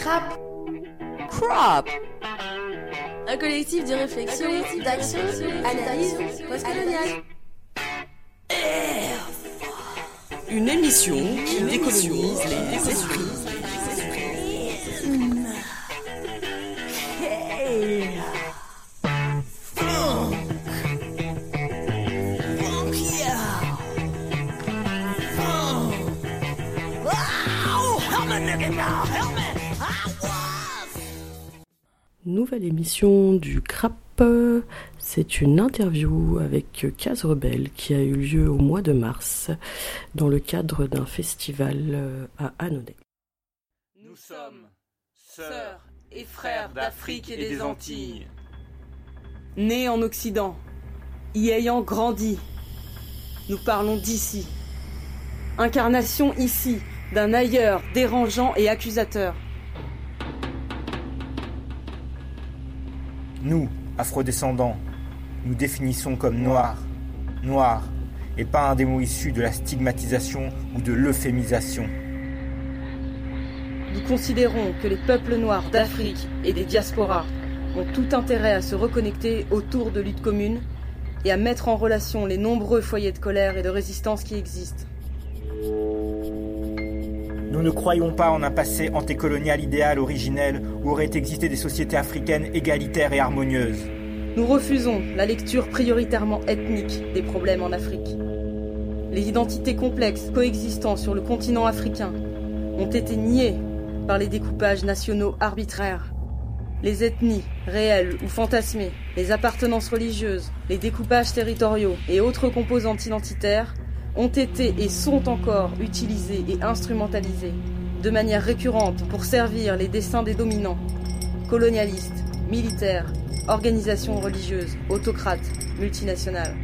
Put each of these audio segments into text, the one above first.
Crap Crop Un collectif de réflexion, d'action, d'analyse postcoloniale. Une émission qui décolonise les esprits. Nouvelle émission du CRAP. C'est une interview avec Case Rebelle qui a eu lieu au mois de mars dans le cadre d'un festival euh, à Annonay. Nous sommes sœurs et frères d'Afrique et des Antilles. Nés en Occident, y ayant grandi, nous parlons d'ici. Incarnation ici d'un ailleurs dérangeant et accusateur. Nous, afrodescendants, nous définissons comme noirs, noirs, et pas un des mots issus de la stigmatisation ou de l'euphémisation. Nous considérons que les peuples noirs d'Afrique et des diasporas ont tout intérêt à se reconnecter autour de luttes communes et à mettre en relation les nombreux foyers de colère et de résistance qui existent. Nous ne croyons pas en un passé antécolonial idéal originel où auraient existé des sociétés africaines égalitaires et harmonieuses. Nous refusons la lecture prioritairement ethnique des problèmes en Afrique. Les identités complexes coexistant sur le continent africain ont été niées par les découpages nationaux arbitraires. Les ethnies, réelles ou fantasmées, les appartenances religieuses, les découpages territoriaux et autres composantes identitaires ont été et sont encore utilisés et instrumentalisés de manière récurrente pour servir les desseins des dominants, colonialistes, militaires, organisations religieuses, autocrates, multinationales.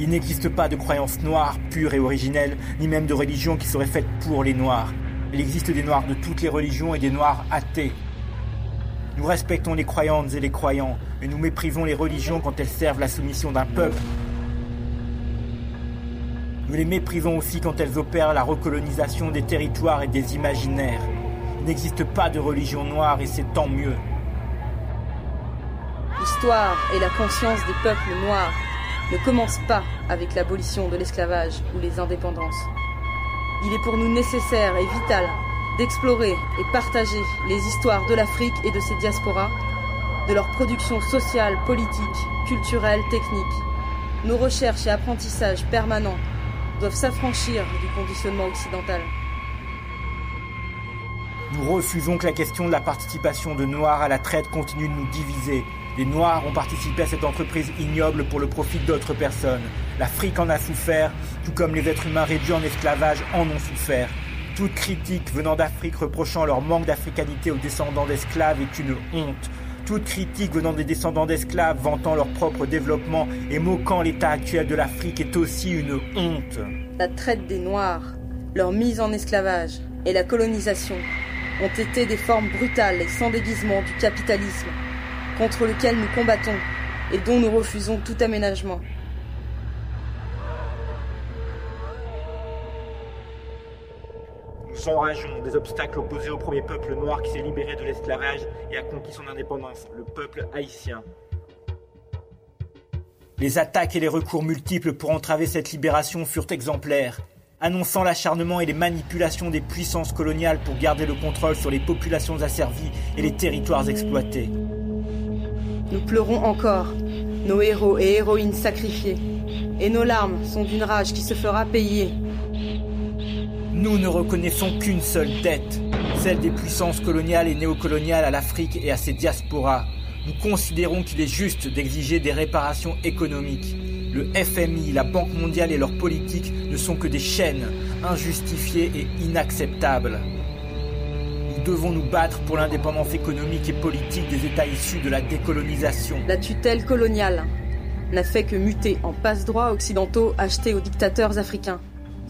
Il n'existe pas de croyance noire, pure et originelle, ni même de religion qui serait faite pour les noirs. Il existe des noirs de toutes les religions et des noirs athées. Nous respectons les croyantes et les croyants, mais nous méprisons les religions quand elles servent la soumission d'un peuple. Nous les méprisons aussi quand elles opèrent la recolonisation des territoires et des imaginaires. Il n'existe pas de religion noire et c'est tant mieux. L'histoire et la conscience des peuples noirs ne commencent pas avec l'abolition de l'esclavage ou les indépendances. Il est pour nous nécessaire et vital d'explorer et partager les histoires de l'Afrique et de ses diasporas, de leur production sociale, politique, culturelle, technique. Nos recherches et apprentissages permanents doivent s'affranchir du conditionnement occidental. Nous refusons que la question de la participation de Noirs à la traite continue de nous diviser. Les Noirs ont participé à cette entreprise ignoble pour le profit d'autres personnes. L'Afrique en a souffert, tout comme les êtres humains réduits en esclavage en ont souffert. Toute critique venant d'Afrique reprochant leur manque d'africanité aux descendants d'esclaves est une honte. Toute critique venant des descendants d'esclaves vantant leur propre développement et moquant l'état actuel de l'Afrique est aussi une honte. La traite des Noirs, leur mise en esclavage et la colonisation ont été des formes brutales et sans déguisement du capitalisme, contre lequel nous combattons et dont nous refusons tout aménagement. Nous enrageons des obstacles opposés au premier peuple noir qui s'est libéré de l'esclavage et a conquis son indépendance, le peuple haïtien. Les attaques et les recours multiples pour entraver cette libération furent exemplaires, annonçant l'acharnement et les manipulations des puissances coloniales pour garder le contrôle sur les populations asservies et les territoires exploités. Nous pleurons encore, nos héros et héroïnes sacrifiés, et nos larmes sont d'une rage qui se fera payer. Nous ne reconnaissons qu'une seule dette, celle des puissances coloniales et néocoloniales à l'Afrique et à ses diasporas. Nous considérons qu'il est juste d'exiger des réparations économiques. Le FMI, la Banque mondiale et leurs politiques ne sont que des chaînes, injustifiées et inacceptables. Nous devons nous battre pour l'indépendance économique et politique des États issus de la décolonisation. La tutelle coloniale n'a fait que muter en passe-droit occidentaux achetés aux dictateurs africains.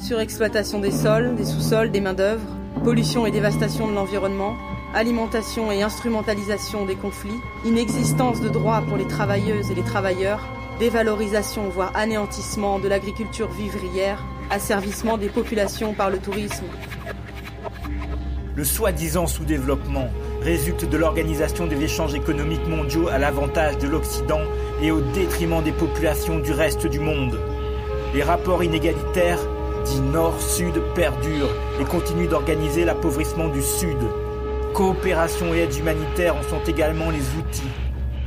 Surexploitation des sols, des sous-sols, des main-d'œuvre, pollution et dévastation de l'environnement, alimentation et instrumentalisation des conflits, inexistence de droits pour les travailleuses et les travailleurs, dévalorisation voire anéantissement de l'agriculture vivrière, asservissement des populations par le tourisme. Le soi-disant sous-développement résulte de l'organisation des échanges économiques mondiaux à l'avantage de l'Occident et au détriment des populations du reste du monde. Les rapports inégalitaires, dits nord-sud, perdurent et continuent d'organiser l'appauvrissement du Sud. Coopération et aide humanitaire en sont également les outils.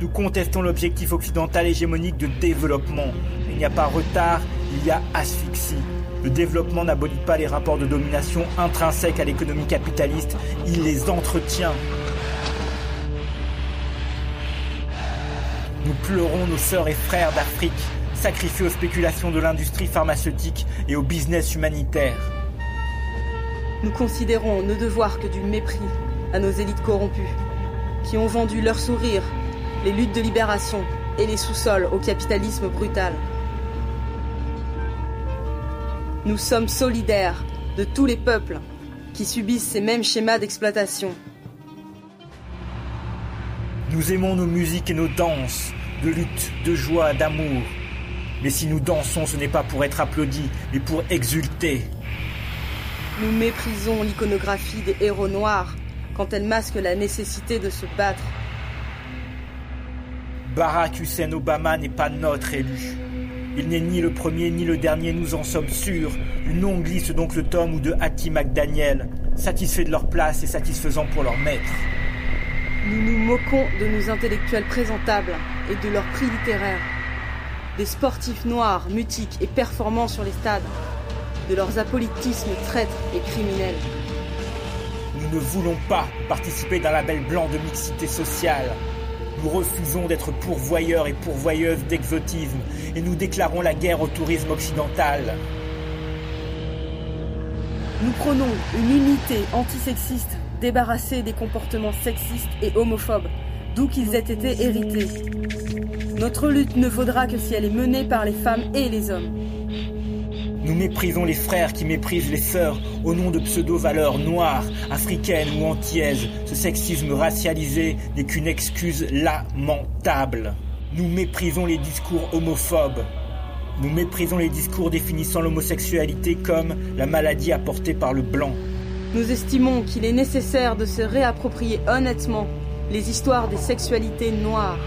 Nous contestons l'objectif occidental hégémonique de développement. Il n'y a pas retard, il y a asphyxie. Le développement n'abolit pas les rapports de domination intrinsèques à l'économie capitaliste, il les entretient. Nous pleurons nos sœurs et frères d'Afrique, sacrifiés aux spéculations de l'industrie pharmaceutique et au business humanitaire. Nous considérons ne devoir que du mépris à nos élites corrompues, qui ont vendu leur sourire, les luttes de libération et les sous-sols au capitalisme brutal. Nous sommes solidaires de tous les peuples qui subissent ces mêmes schémas d'exploitation. Nous aimons nos musiques et nos danses, de lutte, de joie, d'amour. Mais si nous dansons, ce n'est pas pour être applaudis, mais pour exulter. Nous méprisons l'iconographie des héros noirs quand elle masque la nécessité de se battre. Barack Hussein Obama n'est pas notre élu. Il n'est ni le premier ni le dernier, nous en sommes sûrs. Une ongle glisse donc le tome ou de Hattie McDaniel, satisfaits de leur place et satisfaisants pour leur maître. Nous nous moquons de nos intellectuels présentables et de leur prix littéraire. Des sportifs noirs, mutiques et performants sur les stades. De leurs apolitismes traîtres et criminels. Nous ne voulons pas participer d'un label blanc de mixité sociale. Nous refusons d'être pourvoyeurs et pourvoyeuses d'exotisme et nous déclarons la guerre au tourisme occidental. Nous prenons une unité antisexiste débarrassée des comportements sexistes et homophobes, d'où qu'ils aient été hérités. Notre lutte ne vaudra que si elle est menée par les femmes et les hommes. Nous méprisons les frères qui méprisent les sœurs au nom de pseudo-valeurs noires, africaines ou antillaises. Ce sexisme racialisé n'est qu'une excuse lamentable. Nous méprisons les discours homophobes. Nous méprisons les discours définissant l'homosexualité comme la maladie apportée par le blanc. Nous estimons qu'il est nécessaire de se réapproprier honnêtement les histoires des sexualités noires.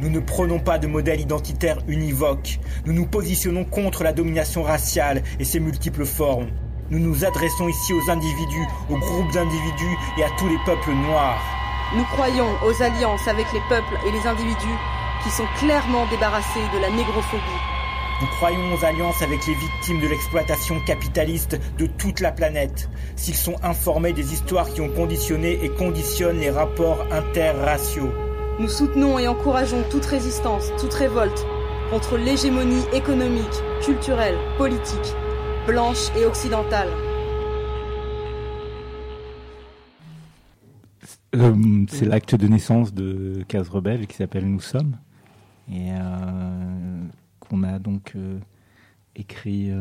Nous ne prenons pas de modèle identitaire univoque. Nous nous positionnons contre la domination raciale et ses multiples formes. Nous nous adressons ici aux individus, aux groupes d'individus et à tous les peuples noirs. Nous croyons aux alliances avec les peuples et les individus qui sont clairement débarrassés de la négrophobie. Nous croyons aux alliances avec les victimes de l'exploitation capitaliste de toute la planète, s'ils sont informés des histoires qui ont conditionné et conditionnent les rapports interraciaux. Nous soutenons et encourageons toute résistance, toute révolte contre l'hégémonie économique, culturelle, politique, blanche et occidentale. Euh, c'est l'acte de naissance de Case Rebelle qui s'appelle Nous sommes et euh, qu'on a donc euh, écrit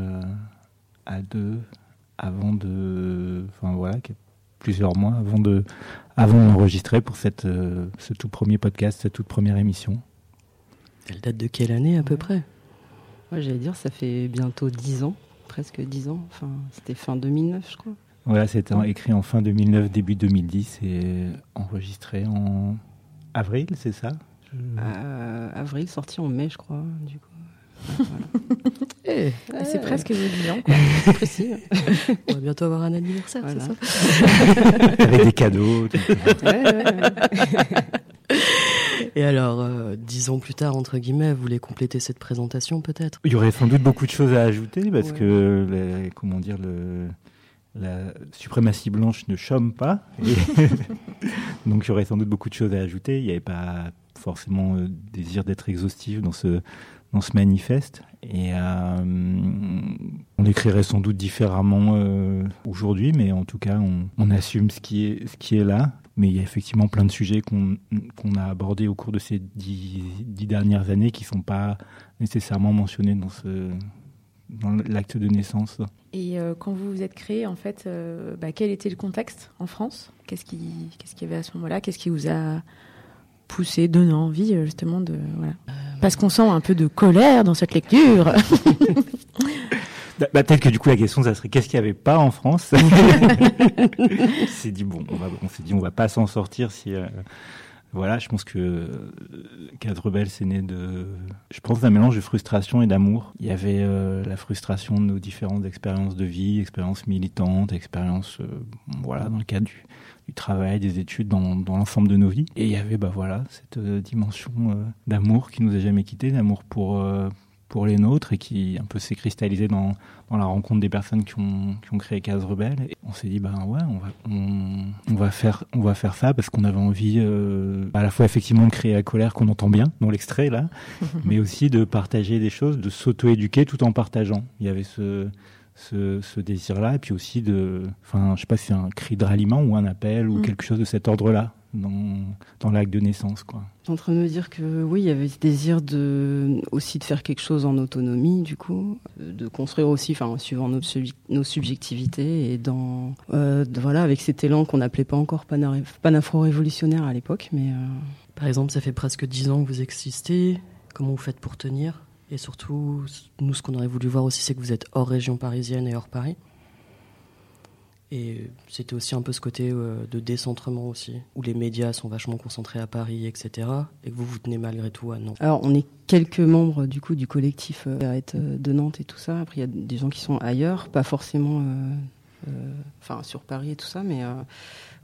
à deux avant de, enfin voilà, plusieurs mois avant de, avant d'enregistrer pour cette, ce tout premier podcast, cette toute première émission. Elle date de quelle année à peu près? Moi, j'allais dire, ça fait bientôt dix ans, presque dix ans. Enfin, c'était fin 2009, je crois. Voilà, c'était écrit en fin 2009, début 2010 et enregistré en avril, c'est ça? Euh, Avril, sorti en mai, je crois, du coup. Eh, c'est presque 10 ans, c'est précis. On va bientôt avoir un anniversaire, c'est ça Avec des cadeaux. Et alors, euh, dix ans plus tard, entre guillemets, vous voulez compléter cette présentation peut-être? Il y aurait sans doute beaucoup de choses à ajouter parce que, comment dire, le, la suprématie blanche ne chôme pas. Donc il y aurait sans doute beaucoup de choses à ajouter. Il n'y avait pas forcément euh, désir d'être exhaustif dans ce, dans ce manifeste. Et euh, on écrirait sans doute différemment euh, aujourd'hui, mais en tout cas, on, assume ce qui, est, ce qui est là. Mais il y a effectivement plein de sujets qu'on a abordés au cours de ces dix, dix dernières années qui ne sont pas nécessairement mentionnés dans dans l'acte de naissance. Et euh, quand vous vous êtes créé, en fait, bah, quel était le contexte en France? Qu'est-ce qu'il qu'est-ce qu'il y avait à ce moment-là? Qu'est-ce qui vous a poussé, donné envie justement de voilà. Parce qu'on sent un peu de colère dans cette lecture. Bah, Peut-être que du coup la question ça serait qu'est-ce qu'il n'y avait pas en France? S'est dit bon, on, va, on s'est dit on va pas s'en sortir si euh, voilà, je pense que Cadre Rebelle c'est né de, je pense d'un mélange de frustration et d'amour. Il y avait euh, la frustration de nos différentes expériences de vie, expériences militantes, expériences euh, voilà dans le cadre du, travail, des études, dans, dans l'ensemble de nos vies. Et il y avait bah voilà cette dimension d'amour qui nous a jamais quittés, d'amour pour pour les nôtres et qui un peu s'est cristallisé dans, dans, la rencontre des personnes qui ont, qui ont créé Case Rebelle. Et on s'est dit, ben ouais, on va, on, on, va, faire, on va faire ça parce qu'on avait envie euh, à la fois effectivement de créer la colère qu'on entend bien dans l'extrait là, mais aussi de partager des choses, de s'auto-éduquer tout en partageant. Il y avait ce, ce, ce désir-là, et puis aussi de, enfin, je sais pas si c'est un cri de ralliement ou un appel ou mm. quelque chose de cet ordre-là dans, dans l'acte de naissance. Quoi. En train de me dire que oui, il y avait ce désir de, aussi de faire quelque chose en autonomie, du coup, de construire aussi, enfin, suivant nos, nos subjectivités et dans, euh, voilà, avec cet élan qu'on n'appelait pas encore panafro-révolutionnaire à l'époque, mais. Euh... Par exemple, ça fait presque dix ans que vous existez. Comment vous faites pour tenir? Et surtout, nous, ce qu'on aurait voulu voir aussi, c'est que vous êtes hors région parisienne et hors Paris. Et c'était aussi un peu ce côté euh, de décentrement aussi, où les médias sont vachement concentrés à Paris, etc. Et que vous vous tenez malgré tout à Nantes. Alors on est quelques membres du coup du collectif euh, euh de Nantes et tout ça. Après il y a des gens qui sont ailleurs, pas forcément, euh, euh enfin sur Paris et tout ça, mais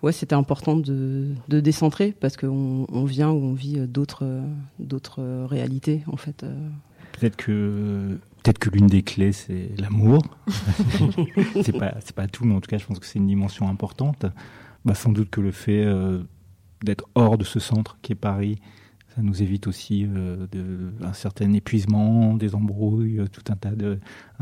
ouais c'était important de, de, décentrer parce qu'on on vient ou on vit d'autres d'autres réalités en fait. Peut-être que Peut-être que l'une des clés, c'est l'amour. c'est pas, pas tout, mais en tout cas, je pense que c'est une dimension importante. Bah, sans doute que le fait euh, d'être hors de ce centre qui est Paris, ça nous évite aussi euh, de, un certain épuisement, des embrouilles, tout un tas de,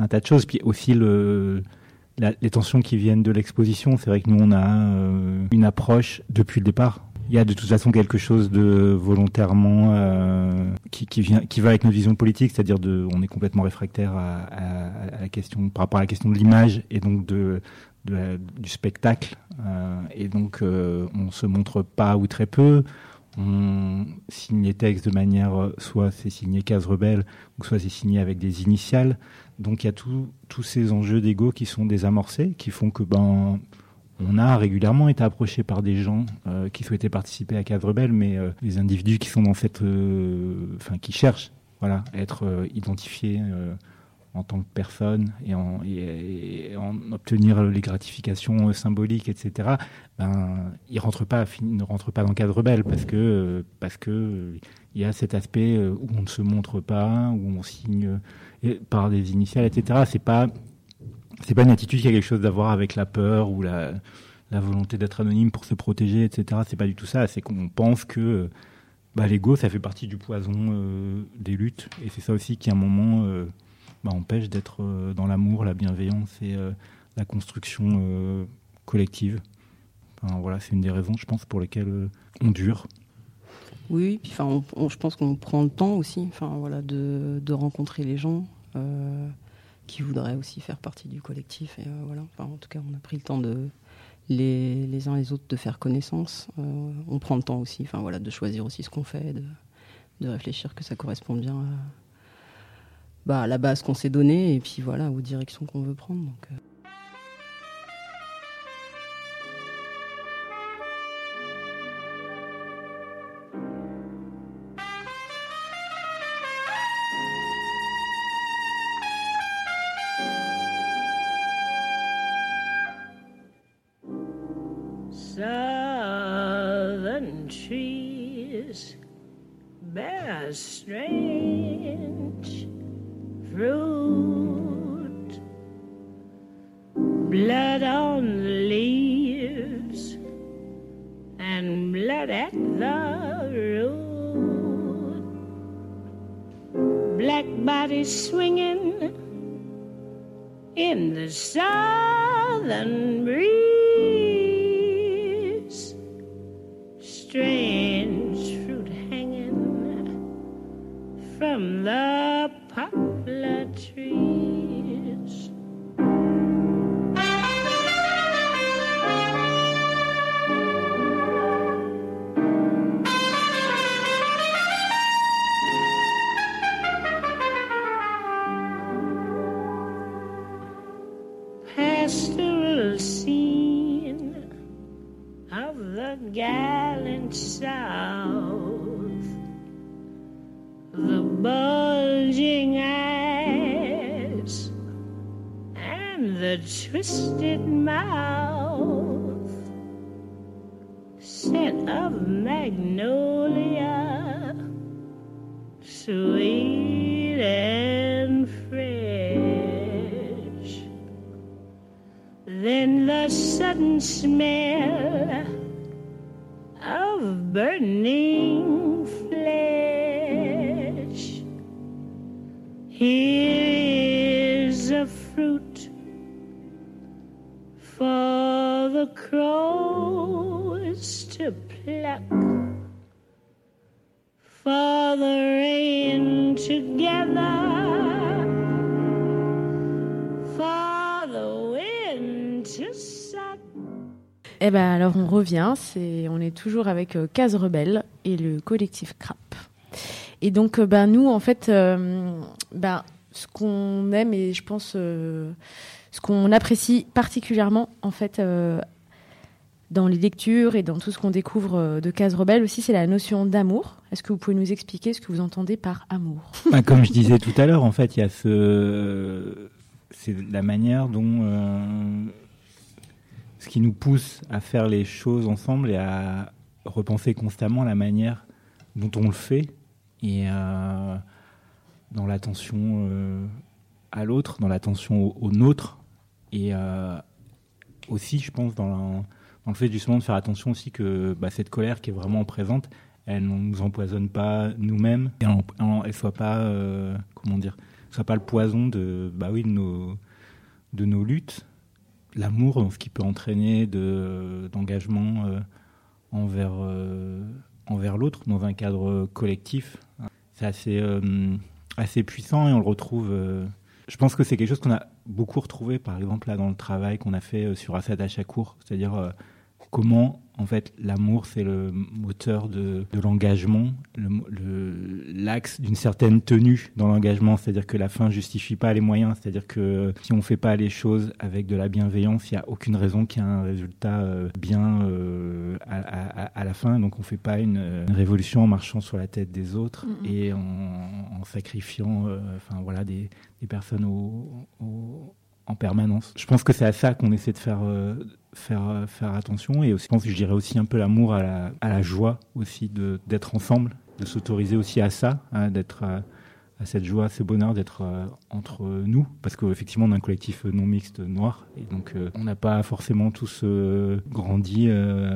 tas de choses. Puis aussi les tensions qui viennent de l'exposition. C'est vrai que nous, on a euh, une approche depuis le départ il y a de toute façon quelque chose de volontairement euh, qui, qui, vient, qui va avec notre vision politique, c'est-à-dire de, on est complètement réfractaire à, à, à, la question, par rapport à la question de l'image et donc de, de du spectacle. Euh, et donc, euh, on se montre pas ou très peu. On signe les textes de manière, soit c'est signé case rebelle, ou soit c'est signé avec des initiales. Donc, il y a tous ces enjeux d'ego qui sont désamorcés, qui font que ben on a régulièrement été approché par des gens euh, qui souhaitaient participer à Cadre Rebelle, mais euh, les individus qui sont dans cette, euh, enfin, qui cherchent, voilà, à être identifiés en tant que personne et en, en, obtenir les gratifications symboliques, etc. Ben, ils pas, ne rentrent pas dans Cadre Rebelle parce que parce que il y a cet aspect où on ne se montre pas, où on signe par des initiales, etc. C'est pas c'est pas une attitude qui a quelque chose d'avoir avec la peur ou la, volonté d'être anonyme pour se protéger, etc. C'est pas du tout ça. C'est qu'on pense que bah, l'ego, ça fait partie du poison euh, des luttes. Et c'est ça aussi qui, à un moment, euh, bah, empêche d'être euh, dans l'amour, la bienveillance et euh, la construction euh, collective. Voilà, c'est une des raisons, je pense, pour lesquelles euh, on dure. Oui, enfin, je pense qu'on prend le temps aussi, enfin voilà, de rencontrer les gens. Qui voudraient aussi faire partie du collectif. Et euh, voilà, enfin, en tout cas, on a pris le temps de les, les uns les autres de faire connaissance. Euh, on prend le temps aussi, enfin voilà, de choisir aussi ce qu'on fait, de, réfléchir que ça correspond bien à, bah, à la base qu'on s'est donnée et puis voilà aux directions qu'on veut prendre. Euh. Sudden smell of burning flesh. Here is a fruit for the crows to pluck, for the rain together, Eh ben alors on revient, c'est on est toujours avec euh, Case Rebelle et le collectif Crap. Et donc euh, ben nous en fait euh, ben ce qu'on aime et je pense euh, ce qu'on apprécie particulièrement en fait dans les lectures et dans tout ce qu'on découvre de Case Rebelle aussi c'est la notion d'amour. Est-ce que vous pouvez nous expliquer ce que vous entendez par amour? Bah, comme je disais tout à l'heure, en fait, il y a ce, c'est la manière dont ce qui nous pousse à faire les choses ensemble et à repenser constamment la manière dont on le fait et euh, dans l'attention euh, à l'autre, dans l'attention au, au nôtre et euh, aussi, je pense, dans, le fait justement de faire attention aussi que bah, cette colère qui est vraiment présente, elle ne nous empoisonne pas nous-mêmes et elle soit pas, comment dire, soit pas le poison de, bah oui, de nos luttes, l'amour, ce qui peut entraîner de, d'engagement euh, envers, euh, envers l'autre dans un cadre collectif. C'est assez, euh, assez puissant et on le retrouve. je pense que c'est quelque chose qu'on a beaucoup retrouvé, par exemple, là, dans le travail qu'on a fait sur Assad Achakour, c'est-à-dire comment, en fait, l'amour, c'est le moteur de, de l'engagement, le mo- le- l'axe d'une certaine tenue dans l'engagement, c'est-à-dire que la fin justifie pas les moyens, c'est-à-dire que si on fait pas les choses avec de la bienveillance, il y a aucune raison qu'il y ait un résultat euh, bien euh, à, à- à la fin, donc on fait pas une, euh, une révolution en marchant sur la tête des autres et en, en sacrifiant, euh, enfin voilà, des, des personnes au- au- en permanence. Je pense que c'est à ça qu'on essaie de faire, euh, faire, euh, faire attention et aussi, je dirais aussi un peu l'amour à la, à la joie aussi de- d'être ensemble, de s'autoriser aussi à ça, hein, d'être à, cette joie, à ce bonheur d'être euh, entre nous, parce qu'effectivement on est un collectif non mixte noir et donc on n'a pas forcément tous grandi,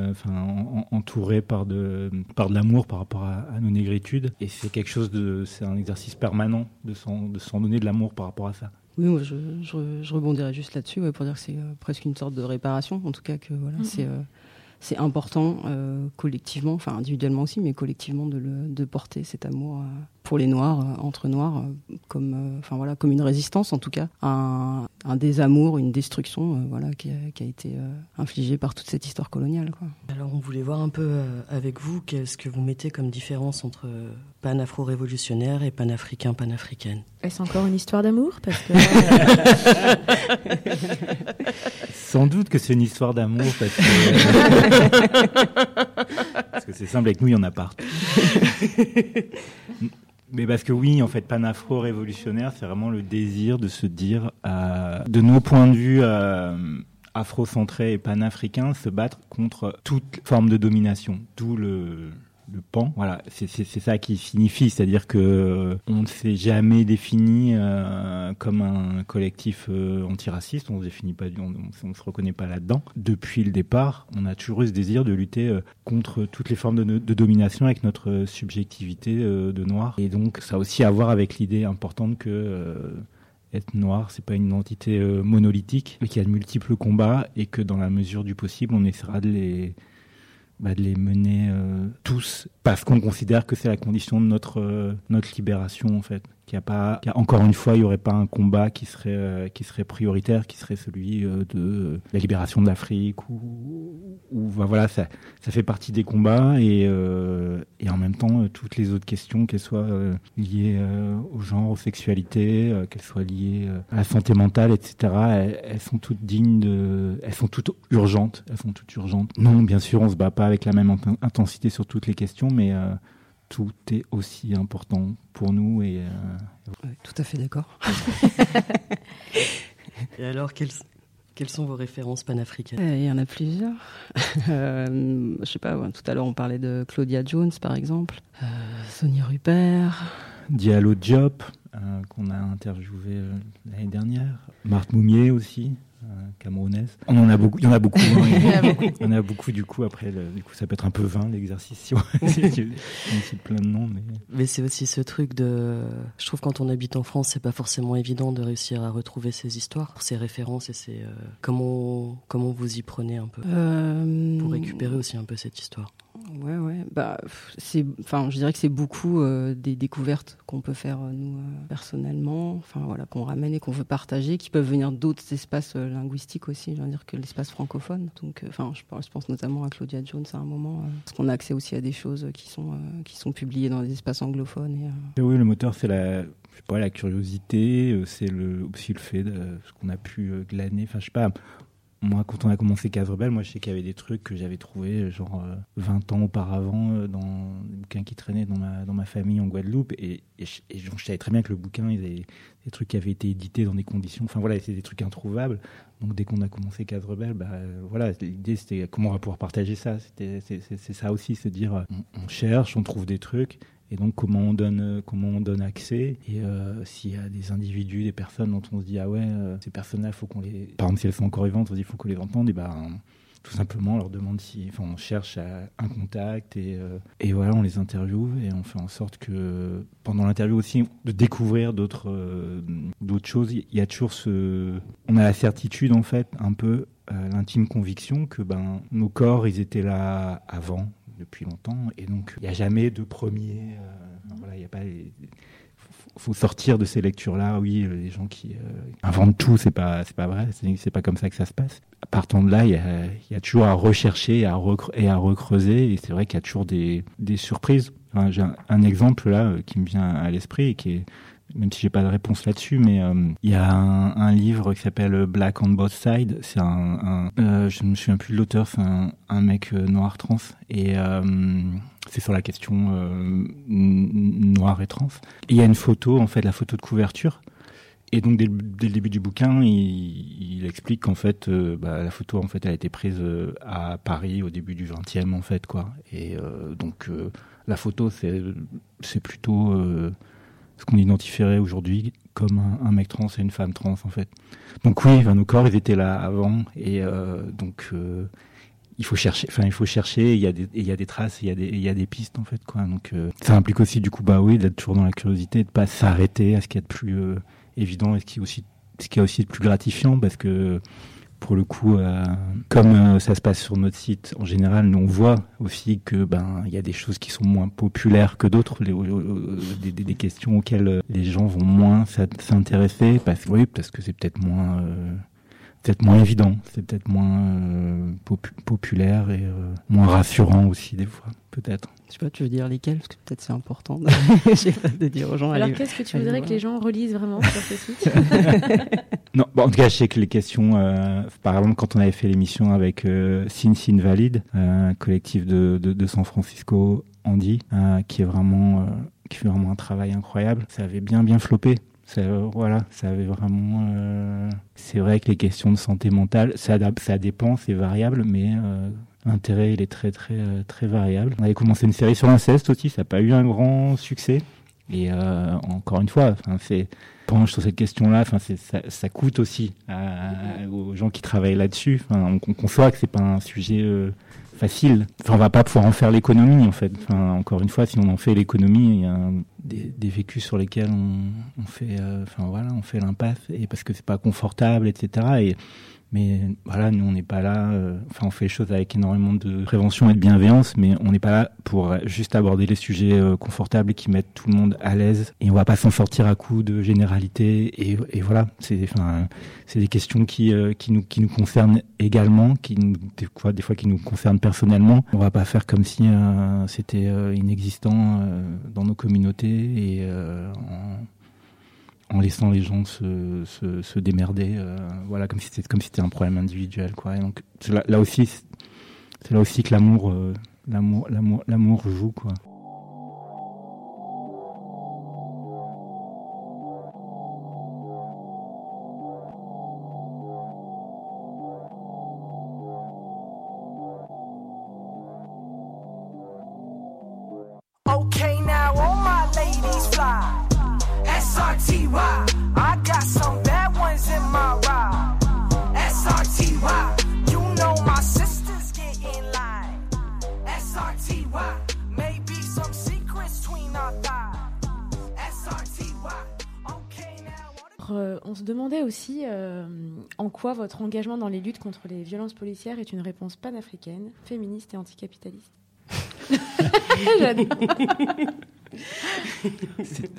enfin en- en- entourés par de, par de l'amour par rapport à, à nos négritudes et c'est quelque chose de, c'est un exercice permanent de s'en de s'en donner de l'amour par rapport à ça. Oui, moi je, je, je rebondirais juste là-dessus ouais, pour dire que c'est euh, presque une sorte de réparation, en tout cas que voilà, Mhm. c'est euh, c'est important euh, collectivement, enfin individuellement aussi, mais collectivement de, le, de porter cet amour pour les Noirs, euh, entre Noirs, euh, comme, euh, enfin voilà, comme une résistance en tout cas, un, un désamour, une destruction, euh, voilà, qui a, qui a été euh, infligée par toute cette histoire coloniale. Quoi. Alors on voulait voir un peu euh, avec vous qu'est-ce que vous mettez comme différence entre euh, pan-afro-révolutionnaire et panafricain, panafricaine? Est-ce encore une histoire d'amour? Parce que Sans doute que c'est une histoire d'amour parce que parce que c'est simple avec nous il y en a partout. Mais parce que oui, en fait, panafro révolutionnaire, c'est vraiment le désir de se dire, euh, de nos points de vue euh, afro-centrés et panafricains, se battre contre toute forme de domination. D'où le, le pan. Voilà, c'est ça qui signifie, c'est-à-dire que euh, on ne s'est jamais défini euh, comme un collectif euh, antiraciste, on se définit pas, on, on, se reconnaît pas là-dedans. Depuis le départ, on a toujours eu ce désir de lutter euh, contre toutes les formes de, domination avec notre subjectivité de noir. Et donc, ça a aussi à voir avec l'idée importante que être noir, c'est pas une identité monolithique, mais qu'il y a de multiples combats et que dans la mesure du possible, on essaiera de les bah, de les mener euh, tous parce qu'on considère que c'est la condition de notre euh, notre libération en fait qu'il y a pas, qu'il y a- encore une fois, il y aurait pas un combat qui serait euh, qui serait prioritaire, qui serait celui euh, de euh, la libération de l'Afrique ou, ou bah, voilà, ça ça fait partie des combats et euh, et en même temps euh, toutes les autres questions, qu'elles soient euh, liées au genre, aux sexualités, qu'elles soient liées à la santé mentale, etc. Elles, elles sont toutes dignes de, elles sont toutes urgentes, elles sont toutes urgentes. Non, bien sûr, on se bat pas avec la même int- intensité sur toutes les questions, mais tout est aussi important pour nous et euh, tout à fait d'accord. Et alors, quelles, quelles sont vos références panafricaines? Euh, Il y en a plusieurs. Euh, je sais pas, ouais, tout à l'heure on parlait de Claudia Jones par exemple, Euh, Sonia Rupert. Diallo Diop euh, qu'on a interviewé l'année dernière, Marthe Moumier aussi. Euh, Camerounaise. On en a beaucoup, il y en a beaucoup. hein, Il y en a beaucoup. Il y en a beaucoup du coup. Après, le- du coup, ça peut être un peu vain l'exercice si on, si on cite plein de noms. Mais... Mais c'est aussi ce truc de. Je trouve quand on habite en France, c'est pas forcément évident de réussir à retrouver ces histoires, ces références et ces. euh, Comment comment vous y prenez un peu? Euh, pour récupérer aussi un peu cette histoire. Ouais, ouais. Bah, c'est, enfin, je dirais que c'est beaucoup euh, des découvertes qu'on peut faire euh, nous euh, personnellement, enfin voilà, qu'on ramène et qu'on veut partager, qui peuvent venir d'autres espaces linguistiques aussi. Je veux dire que l'espace francophone. Donc, enfin, je, pense- notamment à Claudia Jones à un moment, parce qu'on a accès aussi à des choses qui sont qui sont publiées dans des espaces anglophones. Et, oui, le moteur, c'est la, je sais pas, la curiosité, c'est le, aussi le fait de ce qu'on a pu glaner. Enfin, je sais pas. Moi, quand on a commencé Case Rebelle, moi, je sais qu'il y avait des trucs que j'avais trouvés, genre, euh, 20 ans auparavant, euh, dans des bouquins qui traînaient dans ma, dans ma famille en Guadeloupe. Et, et, je, savais très bien que le bouquin, il avait des trucs qui avaient été édités dans des conditions. Enfin, voilà, c'était des trucs introuvables. Donc, dès qu'on a commencé Case Rebelle, bah, euh, voilà, l'idée, c'était comment on va pouvoir partager ça. C'est, ça aussi, c'est dire, euh, on cherche, on trouve des trucs. Et donc comment on donne euh, comment on donne accès et euh, s'il y a des individus, des personnes dont on se dit ah ouais euh, ces personnes-là faut qu'on les par exemple si elles sont encore vivantes on se dit faut qu'on les entende et ben tout simplement on leur demande si enfin on cherche un contact et et voilà on les interviewe et on fait en sorte que pendant l'interview aussi de découvrir d'autres d'autres choses. Il y a toujours ce on a la certitude en fait un peu l'intime conviction que ben nos corps ils étaient là avant depuis longtemps. Et donc il n'y a jamais de premier euh, voilà il y a pas faut- sortir de ces lectures là oui les gens qui euh, inventent tout c'est pas c'est pas vrai c'est pas comme ça que ça se passe. Partant de là il y a, toujours à rechercher à, et à recreuser. Et c'est vrai qu'il y a toujours des, surprises. J'ai un, un exemple là euh, qui me vient à l'esprit et qui est même si j'ai pas de réponse là-dessus, mais euh, il y a un, livre qui s'appelle Black on Both Sides. C'est un, euh, je me souviens plus de l'auteur, c'est un, mec euh, noir trans et c'est sur la question noir et trans. Il y a une photo, en fait, la photo de couverture. Et donc dès, le- début du bouquin, il, explique qu'en fait, bah, la photo, en fait, elle a été prise à Paris au début du 20e, en fait, quoi. Et donc la photo, c'est c'est plutôt ce qu'on identifierait aujourd'hui comme un, mec trans et une femme trans en fait. Donc oui, enfin, nos corps ils étaient là avant et euh, donc euh, il faut chercher, enfin il faut chercher. Il y a des, il y a des traces, il y a des, il y a des pistes en fait quoi. Donc euh, ça implique aussi du coup bah oui d'être toujours dans la curiosité, de pas s'arrêter à ce qu'il y a de plus euh, évident et ce qui est aussi ce qui est aussi de plus gratifiant parce que pour le coup, euh, comme euh, ça se passe sur notre site, en général, nous on voit aussi que ben il y a des choses qui sont moins populaires que d'autres, euh, des, questions auxquelles les gens vont moins s'in- s'intéresser parce oui, parce que c'est peut-être moins peut-être moins évident, c'est peut-être moins euh, popu- populaire et euh, moins rassurant aussi des fois, peut-être. je sais pas, tu veux dire lesquels Parce que peut-être c'est important de, dire aux gens. Alors qu'est-ce que tu voudrais voir. que les gens relisent vraiment sur ce site Non, bon, en tout cas, je sais que les questions, euh, par exemple, quand on avait fait l'émission avec euh, Sin Sin Valide, euh, un collectif de, de, de San Francisco, Andy, euh, qui est vraiment, euh, qui fait vraiment un travail incroyable, ça avait bien bien floppé. Voilà, ça avait vraiment. euh, c'est vrai que les questions de santé mentale, ça, ça dépend, c'est variable, mais euh, l'intérêt il est très très euh, très variable. On avait commencé une série sur l'inceste aussi, ça n'a pas eu un grand succès. Et encore une fois, c'est penche sur cette question-là. Ça, ça coûte aussi aux gens qui travaillent là-dessus. On, on conçoit que c'est pas un sujet facile. Enfin, on va pas pouvoir en faire l'économie, en fait. Enfin, encore une fois, si on en fait l'économie, il y a des, vécus sur lesquels on, fait, euh, enfin voilà, on fait l'impasse et parce que c'est pas confortable, etc. Et Mais voilà, nous on n'est pas là. euh, Enfin, on fait les choses avec énormément de prévention et de bienveillance, mais on n'est pas là pour euh, juste aborder les sujets euh, confortables qui mettent tout le monde à l'aise. Et on va pas s'en sortir à coup de généralité. Et, voilà, c'est enfin, des questions qui euh, qui nous qui nous concernent également, qui des fois des fois qui nous concernent personnellement. On va pas faire comme si euh, c'était euh, inexistant dans nos communautés et en en laissant les gens se, se, se démerder, euh, voilà, comme si c'était comme si c'était un problème individuel, quoi. Et donc c'est là, là aussi, c'est là aussi que l'amour, euh, l'amour, l'amour, l'amour joue, quoi. Aussi euh, en quoi votre engagement dans les luttes contre les violences policières est une réponse panafricaine, féministe et anticapitaliste. J'adore.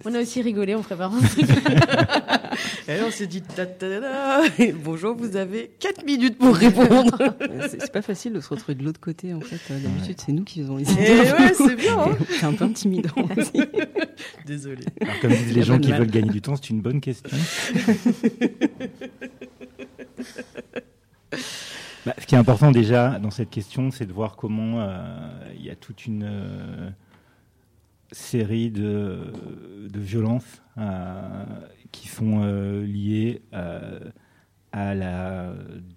on a aussi rigolé en préparant. Et là, on s'est dit ta, ta, ta. Et Bonjour, vous avez 4 minutes pour répondre. C'est pas facile de se retrouver de l'autre côté en fait. Euh, D'habitude, c'est nous qui faisons les Eh idées. ouais, c'est bien. hein. C'est un peu intimidant aussi. Désolé. Alors, comme disent les gens qui mal. veulent gagner du temps, c'est une bonne question. Bah, ce qui est important déjà dans cette question, c'est de voir comment euh, il y a toute une euh, série de, de violences euh, qui sont euh, liées euh, à la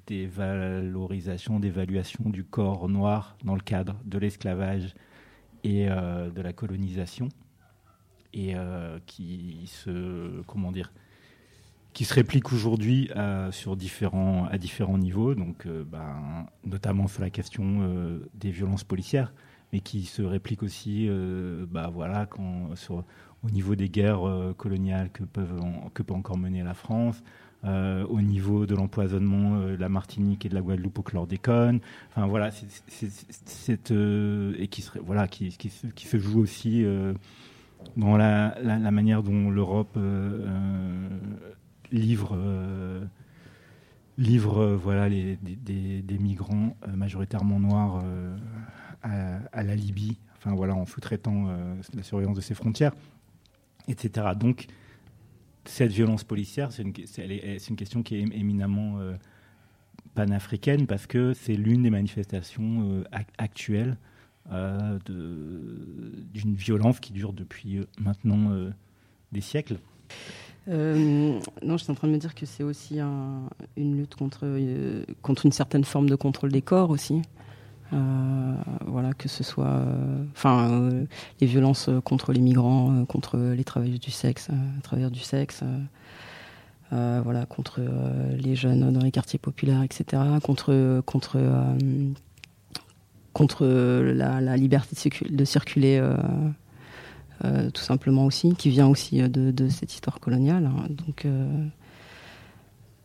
dévalorisation, d'évaluation du corps noir dans le cadre de l'esclavage et euh, de la colonisation, et qui se comment dire qui se réplique aujourd'hui sur différents à différents niveaux, donc ben, notamment sur la question des violences policières, mais qui se réplique aussi, bah voilà, sur au niveau des guerres euh, coloniales que peut encore mener la France, euh, au niveau de l'empoisonnement euh, de la Martinique et de la Guadeloupe au chlordécone. Enfin voilà, c'est et qui se joue aussi dans la, manière dont l'Europe livre voilà des, migrants majoritairement noirs à, la Libye. Enfin voilà, en sous-traitant la surveillance de ses frontières, etc. Donc cette violence policière, c'est une, question qui est éminemment euh, panafricaine parce que c'est l'une des manifestations euh, ac- actuelles euh, d'une violence qui dure depuis euh, maintenant des siècles. Non, je suis en train de me dire que c'est aussi un- une lutte contre une certaine forme de contrôle des corps aussi. Euh, voilà, que ce soit euh, enfin, euh, les violences contre les migrants, contre les travailleurs du sexe, du sexe, contre les jeunes dans les quartiers populaires, etc., contre, la, liberté de, circu- de circuler. tout simplement aussi, qui vient aussi de, cette histoire coloniale. hein. Donc,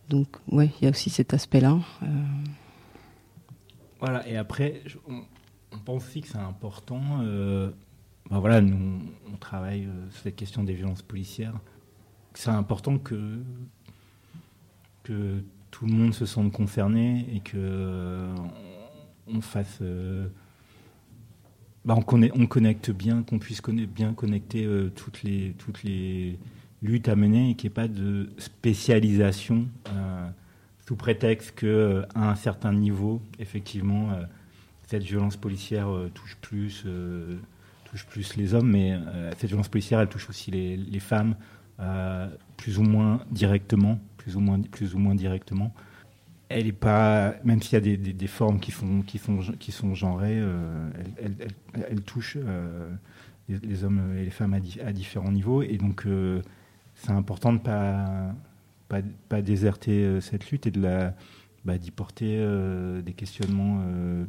donc il y a aussi cet aspect-là. Voilà, et après, on, pense aussi que c'est important. euh, ben voilà, nous, on travaille euh, sur cette question des violences policières. C'est important que, que tout le monde se sente concerné et que euh, on, fasse. ben on, connecte bien, qu'on puisse bien connecter toutes, les, toutes les luttes à mener et qu'il n'y ait pas de spécialisation. Sous prétexte que euh, à un certain niveau, effectivement, euh, cette violence policière euh, touche plus, touche plus les hommes, mais cette violence policière, elle touche aussi les, les femmes, plus ou moins directement, plus ou moins, plus ou moins directement. Elle est pas, même s'il y a des, des- formes qui sont, qui sont, qui sont genrées, elle, touche les, hommes et les femmes à, à différents niveaux, et donc c'est important de pas pas, déserter euh, cette lutte et de la bah, d'y porter euh, des questionnements euh,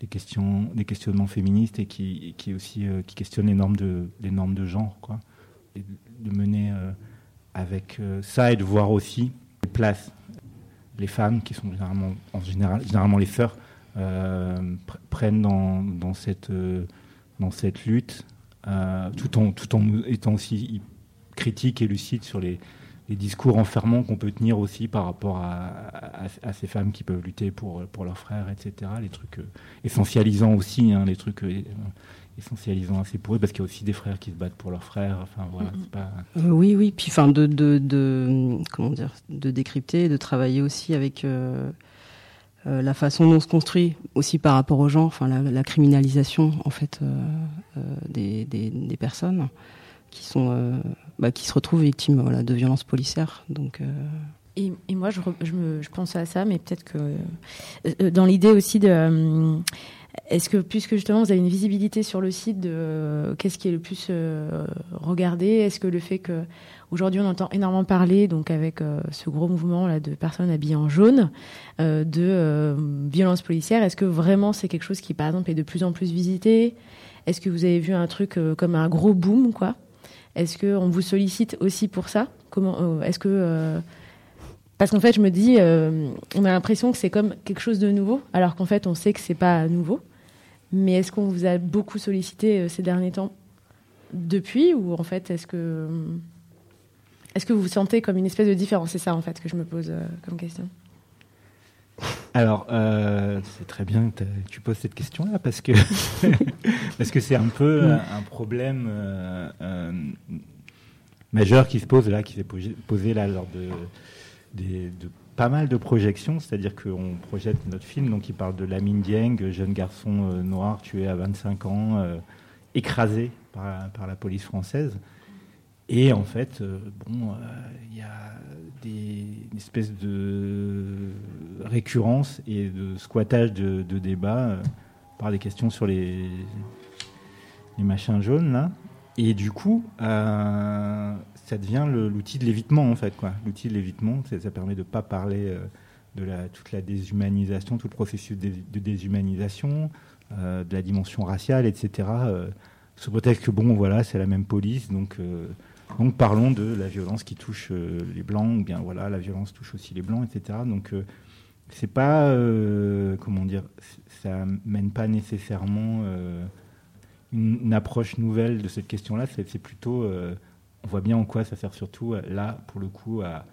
des questions des questionnements féministes et qui qui aussi qui questionnent les normes de les normes de genre quoi. Et de mener avec ça et de voir aussi les places les femmes, qui sont généralement, en général, généralement les sœurs, pr- prennent dans, dans, cette, dans cette lutte, tout, en, tout en étant aussi critique et lucide sur les, les discours enfermants qu'on peut tenir aussi par rapport à, à- à ces femmes qui peuvent lutter pour, pour leurs frères, etc. Les trucs euh, essentialisants aussi, hein, les trucs euh, essentialisants assez pour eux, parce qu'il y a aussi des frères qui se battent pour leurs frères. Enfin voilà, c'est pas. Euh, oui, oui. Puis, enfin, de, de, de, comment dire, de décrypter, de travailler aussi avec euh, euh, la façon dont on se construit, aussi par rapport aux gens, enfin, la, la criminalisation, en fait, euh, euh, des, des, des personnes qui sont, euh, bah, qui se retrouvent victimes, de violences policières. Donc, euh, Et, moi, je, je, pense à ça, mais peut-être que euh, dans l'idée aussi de. euh, Est-ce que, puisque justement vous avez une visibilité sur le site de qu'est-ce qui est le plus regardé, est-ce que le fait que aujourd'hui on entend énormément parler, donc avec ce gros mouvement là de personnes habillées en jaune, de violences policières, est-ce que vraiment c'est quelque chose qui, par exemple, est de plus en plus visité? Est-ce que vous avez vu un truc comme un gros boom, quoi? Est-ce que on vous sollicite aussi pour ça? Comment euh, Est-ce que euh, parce qu'en fait, je me dis, euh, on a l'impression que c'est comme quelque chose de nouveau, alors qu'en fait, on sait que c'est pas nouveau. Mais est-ce qu'on vous a beaucoup sollicité ces derniers temps? Depuis, ou en fait, est-ce que est-ce que vous vous sentez comme une espèce de différence? C'est ça, en fait, que je me pose comme question. Alors, euh, c'est très bien que tu poses cette question-là parce que parce que c'est un peu un, un problème euh, euh, majeur qui se pose là, qui s'est posé, là lors de, pas mal de projections. C'est-à-dire qu'on projette notre film, donc il parle de Lamine Dieng, jeune garçon euh, noir tué à 25 ans, euh, écrasé par la police française. Et en fait, euh, bon, euh, il y a des une espèce de récurrence et de squattage de, de débats euh, par des questions sur les, les machins jaunes là. Et du coup, euh, ça devient l'outil de l'évitement en fait. L'outil de l'évitement, ça, permet de pas parler euh, de la, toute la déshumanisation, tout le processus de, déshumanisation, euh, de la dimension raciale, etc. euh, sous prétexte que bon, voilà, c'est la même police, donc euh, donc parlons de la violence qui touche euh, les blancs, ou bien voilà, la violence touche aussi les blancs, etc. Donc euh, c'est pas euh, comment dire, ça mène pas nécessairement une, une approche nouvelle de cette question-là. C'est plutôt, on voit bien en quoi ça sert surtout là pour le coup à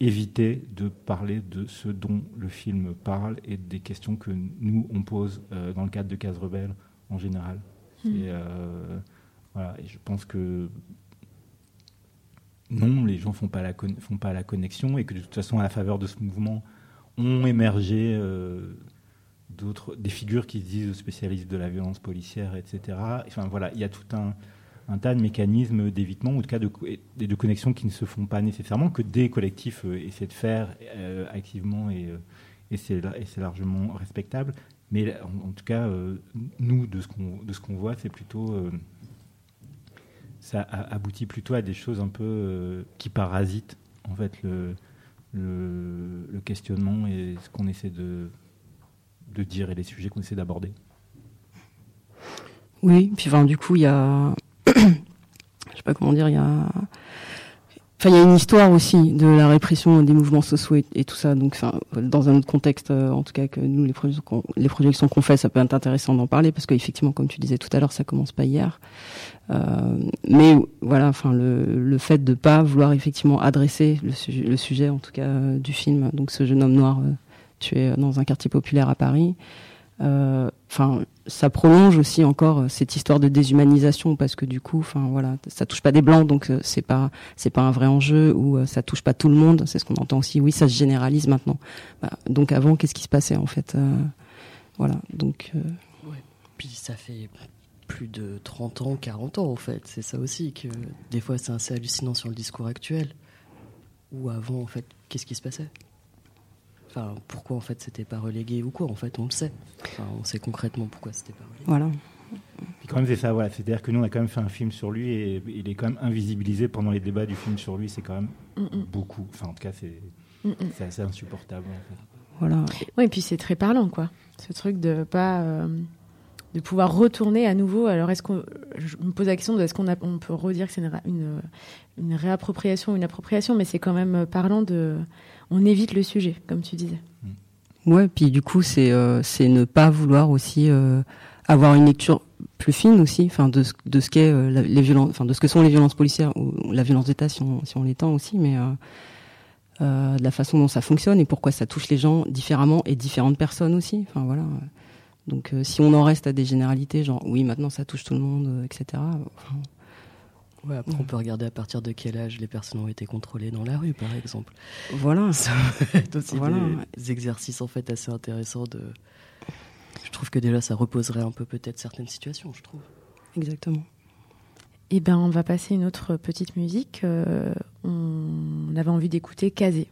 éviter de parler de ce dont le film parle et des questions que nous on pose dans le cadre de Case Rebelle en général. C'est, Mm. euh, voilà, et je pense que non, les gens font pas la font pas la connexion et que de toute façon, à la faveur de ce mouvement, ont émergé euh, d'autres, des figures qui se disent spécialistes de la violence policière, etc. Enfin voilà, il y a tout un, tas de mécanismes d'évitement ou de cas de, et de connexions qui ne se font pas nécessairement que des collectifs euh, essaient de faire euh, activement et, euh, et c'est largement respectable. Mais en, tout cas, nous, de ce qu'on qu'on voit, c'est plutôt ça aboutit plutôt à des choses un peu euh, qui parasitent en fait le, le, le questionnement et ce qu'on essaie de, de dire et les sujets qu'on essaie d'aborder. Oui, puis enfin, du coup, il y a. Je sais pas comment dire, il y a. Enfin, il y a une histoire aussi de la répression des mouvements sociaux et, tout ça. Donc, dans un autre contexte, euh, en tout cas, que nous, les projections qu'on, les projections qu'on fait, ça peut être intéressant d'en parler parce qu'effectivement, comme tu disais tout à l'heure, ça commence pas hier. Euh, mais voilà, enfin, le, le fait de pas vouloir effectivement adresser le, sujet, le sujet, en tout cas, euh, du film, donc ce jeune homme noir euh, tué dans un quartier populaire à Paris. Enfin, ça prolonge aussi encore euh, cette histoire de déshumanisation parce que du coup, enfin voilà, ça touche pas des blancs, donc euh, c'est pas c'est pas un vrai enjeu ou euh, ça touche pas tout le monde. C'est ce qu'on entend aussi. Oui, ça se généralise maintenant. Bah, donc avant, qu'est-ce qui se passait en fait euh, Voilà. Donc euh. Puis ça fait plus de 30 ans, 40 ans en fait. C'est ça aussi que des fois c'est assez hallucinant sur le discours actuel. Ou avant en fait, qu'est-ce qui se passait? Enfin, pourquoi en fait c'était pas relégué ou quoi En fait, on le sait. Enfin, on sait concrètement pourquoi c'était pas relégué. voilà. Puis quand même, c'est ça, voilà. C'est-à-dire que nous, on a quand même fait un film sur lui et il est quand même invisibilisé pendant les débats du film sur lui. C'est quand même Mm, mm. beaucoup. Enfin, en tout cas, c'est Mm, c'est assez insupportable. en fait. Voilà. Oui, et puis c'est très parlant, quoi. Ce truc de pas. euh, de pouvoir retourner à nouveau. Alors, est-ce qu'on, je me pose la question de est-ce qu'on peut redire que c'est une, ré- une, une réappropriation ou une appropriation, mais c'est quand même parlant de, on évite le sujet, comme tu disais. Ouais, puis du coup, c'est euh, ne pas vouloir aussi euh, avoir une lecture plus fine aussi, enfin de ce euh, que sont les violences policières ou la violence d'État si on si on l'étend aussi, mais euh, euh, de la façon dont ça fonctionne et pourquoi ça touche les gens différemment et différentes personnes aussi. Enfin voilà. Donc euh, si on en reste à des généralités, genre oui maintenant ça touche tout le monde, euh, etc. enfin, Ouais, après, on peut regarder à partir de quel âge les personnes ont été contrôlées dans la rue, par exemple. Voilà. Ça être aussi Voilà. des, exercices en fait assez intéressants de. Je trouve que déjà ça reposerait un peu peut-être certaines situations, je trouve. Exactement. Eh ben, on va passer une autre petite musique. Euh, on avait envie d'écouter Kazé.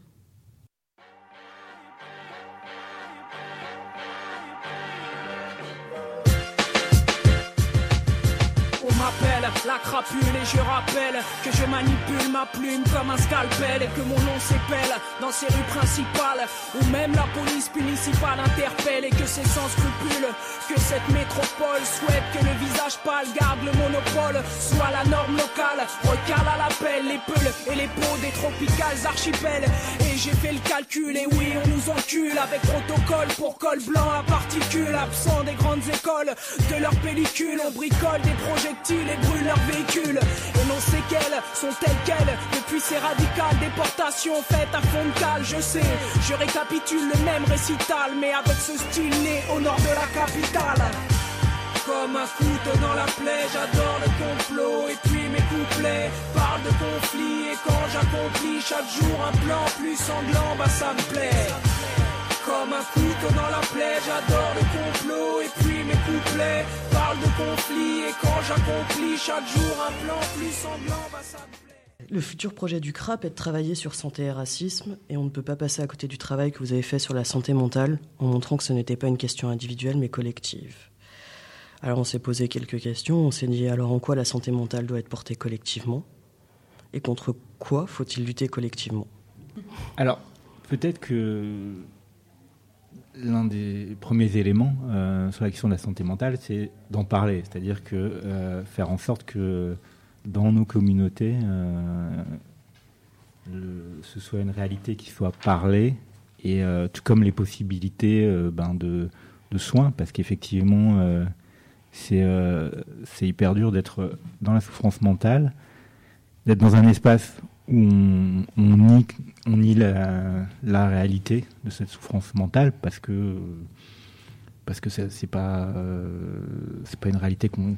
La crapule et je rappelle que je manipule ma plume comme un scalpel et que mon nom s'épelle dans ces rues principales où même la police municipale interpelle et que c'est sans scrupule que cette métropole souhaite que le visage pâle garde le monopole soit la norme locale. Recale à l'appel les peuls et les peaux des tropicales archipels. Et j'ai fait le calcul et oui on nous encule avec protocole pour col blanc à particules. Absent des grandes écoles de leurs pellicules on bricole des projectiles et brûle leurs véhicules et nos séquelles sont telles quelles. Depuis ces radicales déportations faites à fond de je sais je récapitule le même récital mais avec ce style né au nord de la capitale. Comme un couteau dans la plaie, j'adore le complot. Et puis mes couplets parlent de conflit et quand j'accomplis chaque jour un plan plus sanglant, bah ça me plaît. Comme un couteau dans la plaie, j'adore le complot et puis mes couplets parlent de conflit et quand j'accomplis chaque jour un plan plus sanglant, bah ça me plaît. Le futur projet du CRAP est de travailler sur santé et racisme, et on ne peut pas passer à côté du travail que vous avez fait sur la santé mentale, en montrant que ce n'était pas une question individuelle mais collective. Alors on s'est posé quelques questions, on s'est dit alors en quoi la santé mentale doit être portée collectivement, et contre quoi faut-il lutter collectivement? Alors, peut-être que l'un des premiers éléments euh, sur la question de la santé mentale, c'est d'en parler. C'est-à-dire que euh, faire en sorte que dans nos communautés, euh, le- ce soit une réalité qui soit parlée, et euh, tout comme les possibilités euh, ben, de, de soins, parce qu'effectivement, euh, c'est hyper dur d'être dans la souffrance mentale, d'être dans un espace où on, on nie, on nie la, réalité de cette souffrance mentale parce que parce que c'est euh, pas une réalité qu'on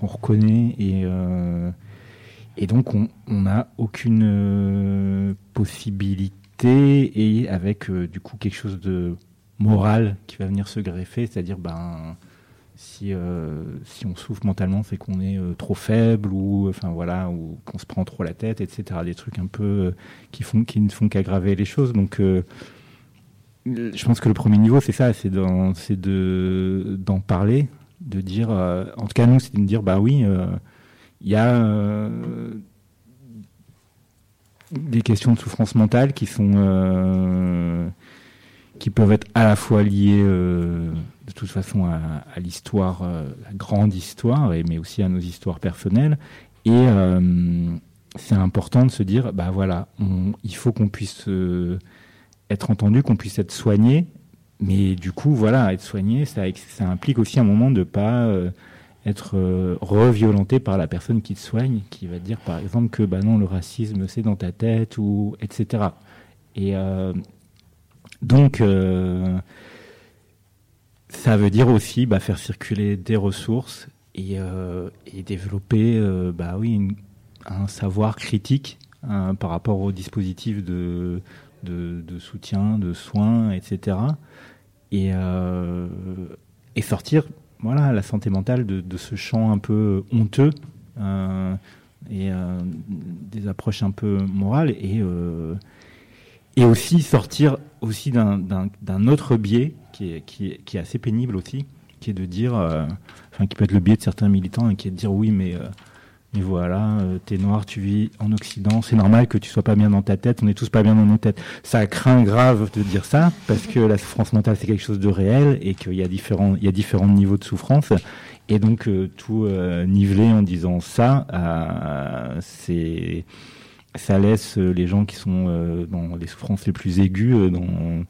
reconnaît et euh, et donc on n'a aucune euh, possibilité et avec du coup quelque chose de moral qui va venir se greffer c'est-à-dire ben si, euh, si on souffre mentalement, c'est qu'on est euh, trop faible ou enfin voilà ou qu'on se prend trop la tête, etc. Des trucs un peu euh, qui font qui ne font qu'aggraver les choses. Donc, euh, je pense que le premier niveau, c'est ça, c'est d'en de d'en parler, de dire, euh, en tout cas nous, c'est de dire bah oui, euh, il y a des questions de souffrance mentale qui sont qui peuvent être à la fois liées euh, de toute façon à, l'histoire, euh, la grande histoire, mais aussi à nos histoires personnelles. Et euh, c'est important de se dire, bah voilà, il faut qu'on puisse être entendu, qu'on puisse être soigné. Mais du coup, voilà, être soigné, ça, implique aussi un moment de pas être euh, reviolenté par la personne qui te soigne, qui va te dire par exemple que bah non, le racisme c'est dans ta tête ou etc. Et donc euh, ça veut dire aussi bah, faire circuler des ressources et, euh, développer euh, bah oui un savoir critique hein, par rapport aux dispositifs de, soutien, de soins, etc. Et, sortir voilà, la santé mentale de, ce champ un peu honteux et des approches un peu morales et aussi sortir aussi d'un- autre biais qui est, qui, est, qui est assez pénible aussi, qui est de dire, euh, enfin qui peut être le biais de certains militants et qui est de dire oui mais euh, Et voilà, euh, t'es noir, tu vis en Occident, c'est normal que tu sois pas bien dans ta tête, on est tous pas bien dans nos têtes. Ça craint grave de dire ça, parce que la souffrance mentale c'est quelque chose de réel et qu'il y a différents, il y a différents niveaux de souffrance. Et donc euh, tout euh, niveler en disant ça, euh, c'est ça laisse euh, les gens qui sont euh, dans les souffrances les plus aiguës euh,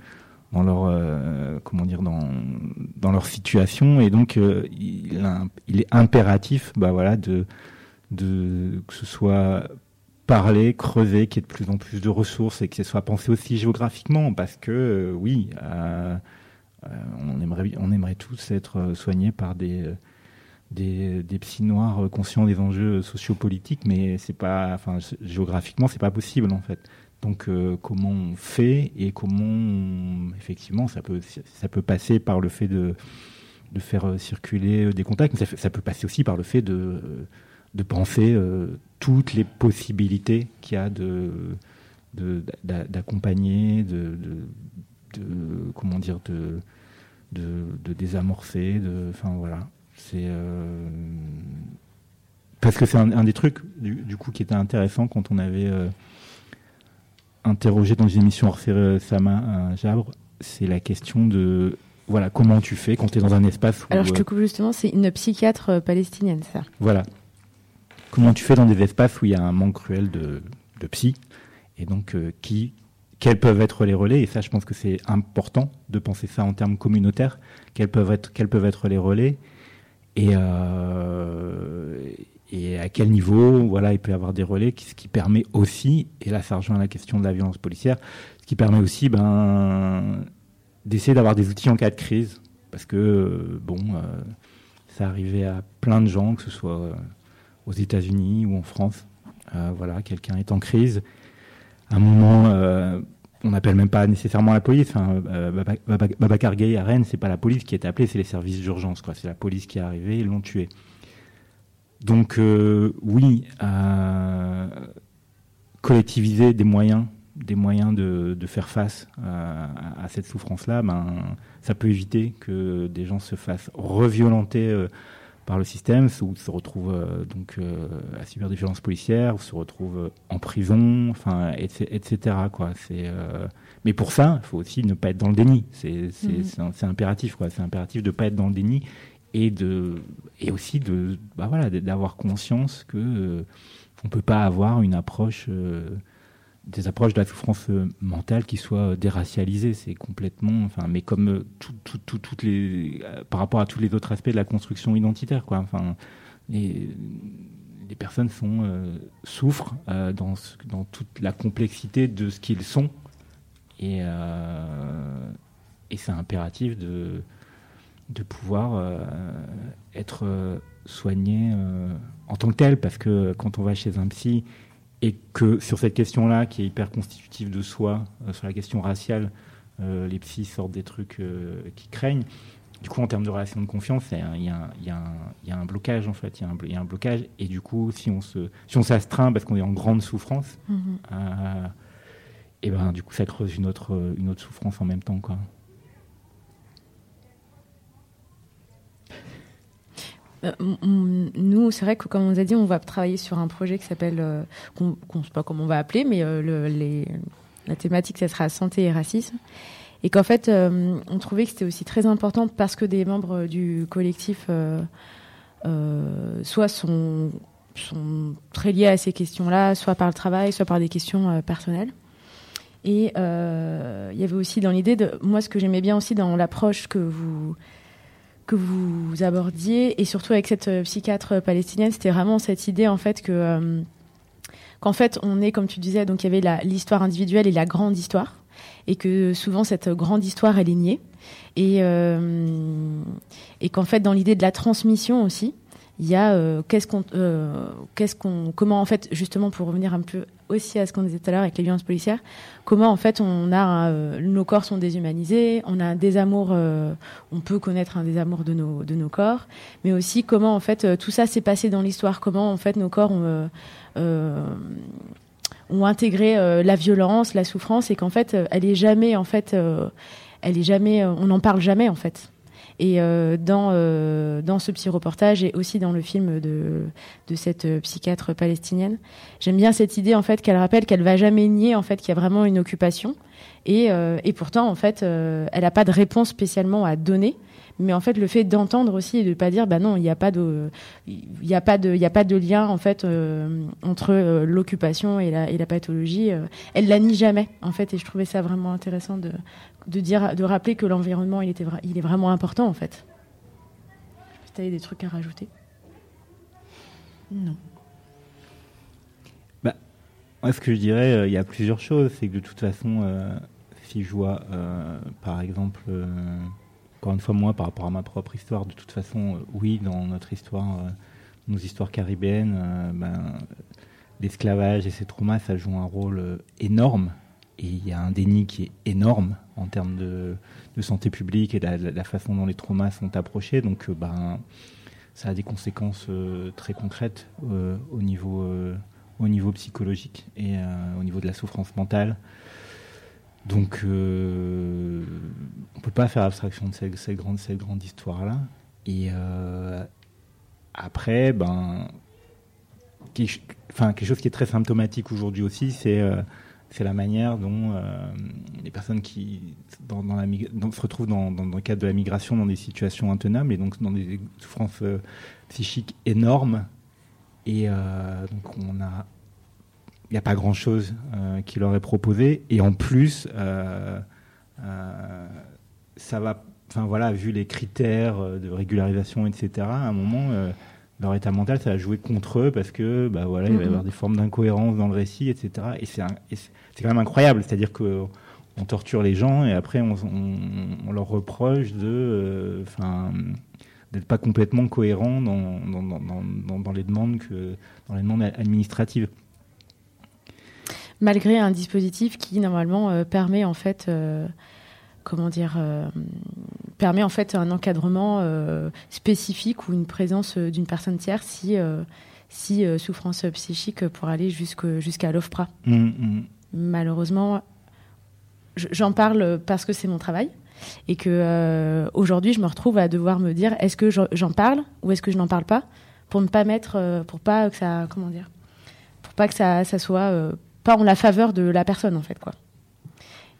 dans leur comment dire dans dans leur situation. Et donc il, est impératif bah voilà de que ce soit parlé, creusé, qu'il y ait de plus en plus de ressources et que ce soit pensé aussi géographiquement. Parce que oui on aimerait on aimerait tous être soignés par des des, des psy noirs euh, conscients des enjeux sociopolitiques, mais c'est pas, enfin, géographiquement, c'est pas possible en fait. Donc, euh, comment on fait et comment, effectivement, ça peut, ça peut passer par le fait de, de faire euh, circuler euh, des contacts, mais ça, peut passer aussi par le fait de, euh, de penser euh, toutes les possibilités qu'il y a de, de- d'a- d'accompagner, de, de, de- comment dire, de, de désamorcer, de, enfin voilà. C'est euh, parce que c'est un, un des trucs du, du coup qui était intéressant quand on avait euh, interrogé dans les émissions Orphée Sama à Jabre, c'est la question de voilà comment tu fais quand tu es dans un espace où Alors je te euh, coupe justement, c'est une psychiatre euh, palestinienne, ça. voilà. Comment tu fais dans des espaces où il y a un manque cruel de, de psy et donc euh, qui quels peuvent être les relais? Et ça je pense que c'est important de penser ça en termes communautaires quels peuvent être quels peuvent être les relais? Et euh, et à quel niveau voilà il peut y avoir des relais ce qui permet aussi et là ça rejoint la question de la violence policière ce qui permet aussi ben d'essayer d'avoir des outils en cas de crise. Parce que euh, bon euh, ça arrivait à plein de gens que ce soit aux États-Unis ou en France. Voilà quelqu'un est en crise. À un moment on n'appelle même pas nécessairement la police. Enfin, euh, Baba- Babacar à Rennes, c'est pas la police qui est appelée, c'est les services d'urgence. C'est la police qui est arrivée, ils l'ont tué. Donc euh, oui, euh, collectiviser des moyens, des moyens de, faire face à, cette souffrance-là, ben, ça peut éviter que des gens se fassent reviolenter euh, par le système, ou se retrouvent euh, donc euh, à subir des violences policières, ou se retrouvent euh, en prison, enfin, etc. etc., quoi. C'est, Mais pour ça, il faut aussi ne pas être dans le déni. C'est, c'est, impératif, quoi. C'est impératif de ne pas être dans le déni et de et aussi de bah voilà d'avoir conscience que on peut pas avoir une approche des approches de la souffrance euh, mentale qui soient déracialisées. C'est complètement enfin mais comme euh, tout, tout, tout- toutes les euh, par rapport à tous les autres aspects de la construction identitaire quoi. Enfin les personnes sont euh, souffrent euh, dans toute la complexité de ce qu'ils sont. Et euh, c'est impératif de de pouvoir euh, être euh, soigné euh, en tant que tel, parce que quand on va chez un psy et que sur cette question-là, qui est hyper constitutive de soi, euh, sur la question raciale, euh, les psys sortent des trucs euh, qui craignent. Du coup, en termes de relation de confiance, il y, a un- y y a blocage en fait. Il y, a un blo- il y a un blocage, et du coup, si on se, si on s'astreint parce qu'on est en grande souffrance, Mhm. euh, et ben du coup, ça creuse une autre, une autre souffrance en même temps, quoi. Euh, nous, c'est vrai que comme on nous a dit, on va travailler sur un projet qui s'appelle, euh, qu'on ne sait pas comment on va appeler, mais euh, la thématique, ça sera santé et racisme. Et qu'en fait, euh, on trouvait que c'était aussi très important parce que des membres du collectif soit sont, sont très liés à ces questions-là, soit par le travail, soit par des questions personnelles. Et il y avait aussi dans l'idée de, moi, ce que j'aimais bien aussi dans l'approche que vous que vous abordiez et surtout avec cette euh, psychiatre palestinienne, c'était vraiment cette idée en fait que euh, qu'en fait on est comme tu disais donc il y avait l'histoire individuelle et la grande histoire et que souvent cette grande histoire elle est niée. Et euh, et qu'en fait dans l'idée de la transmission aussi il y a euh, qu'est-ce qu'on euh, qu'est-ce qu'on comment en fait justement pour revenir un peu aussi à ce qu'on disait tout à l'heure avec les violences policières comment en fait on a euh, nos corps sont déshumanisés on a un désamour euh, on peut connaître un désamour de nos de nos corps mais aussi comment en fait euh, tout ça s'est passé dans l'histoire comment en fait nos corps ont intégré la violence la souffrance et qu'en fait elle est jamais en fait elle est jamais on n'en parle jamais en fait Et euh, dans, euh, dans ce petit reportage et aussi dans le film de, de cette euh, psychiatre palestinienne, j'aime bien cette idée en fait qu'elle rappelle qu'elle va jamais nier en fait qu'il y a vraiment une occupation. Et, et pourtant, en fait, elle n'a pas de réponse spécialement à donner. Mais en fait, le fait d'entendre aussi et de pas dire, bah non, il n'y a pas de, il a pas de, il a pas de lien en fait euh, entre euh, l'occupation et la, pathologie. euh, elle la nie jamais en fait, et je trouvais ça vraiment intéressant de, de dire, de rappeler que l'environnement, il était, il est vraiment important en fait. Je si t'avais des trucs à rajouter? Non. Moi, ce que je dirais, euh, il y a plusieurs choses. C'est que de toute façon, si je vois, par exemple, encore une fois, moi, par rapport à ma propre histoire, de toute façon, euh, oui, dans notre histoire, euh, nos histoires caribéennes, euh, ben, l'esclavage et ses traumas, ça joue un rôle énorme. Et il y a un déni qui est énorme en termes de, santé publique et la, la façon dont les traumas sont approchés. Donc, ben, ça a des conséquences très concrètes au niveau au niveau psychologique et au niveau de la souffrance mentale. Donc, euh, on peut pas faire abstraction de cette, grande, cette grande histoire-là. Et euh, après, ben, quelque, enfin, quelque chose qui est très symptomatique aujourd'hui aussi, c'est euh, la manière dont les personnes qui se retrouvent dans, dans, le cadre de la migration dans des situations intenables et donc dans des souffrances psychiques énormes. Et donc on a, n'y a pas grand chose qui leur est proposé. Et en plus, euh, euh, ça va, enfin voilà, vu les critères euh, de régularisation, etc. À un moment, euh, leur état mental, ça va jouer contre eux parce que, bah voilà, il va y avoir des formes d'incohérence dans le récit, etc. Et c'est quand même incroyable. C'est-à-dire que on torture les gens et après on, on- on leur reproche de, euh, enfin, d'être pas complètement cohérent dans, dans, dans, dans- dans les demandes que dans les demandes administratives. Malgré un dispositif qui normalement euh, permet en fait euh, comment dire euh, permet en fait un encadrement euh, spécifique ou une présence euh, d'une personne tierce si si souffrance psychique pour aller jusqu'à l'OFPRA. Mm, mm. Malheureusement, je- j'en parle parce que c'est mon travail et que aujourd'hui je me retrouve à devoir me dire est-ce que j'en- parle ou est-ce que je n'en parle pas pour ne pas mettre pour pas que ça comment dire pour pas que ça, ça soit pas en la faveur de la personne en fait quoi.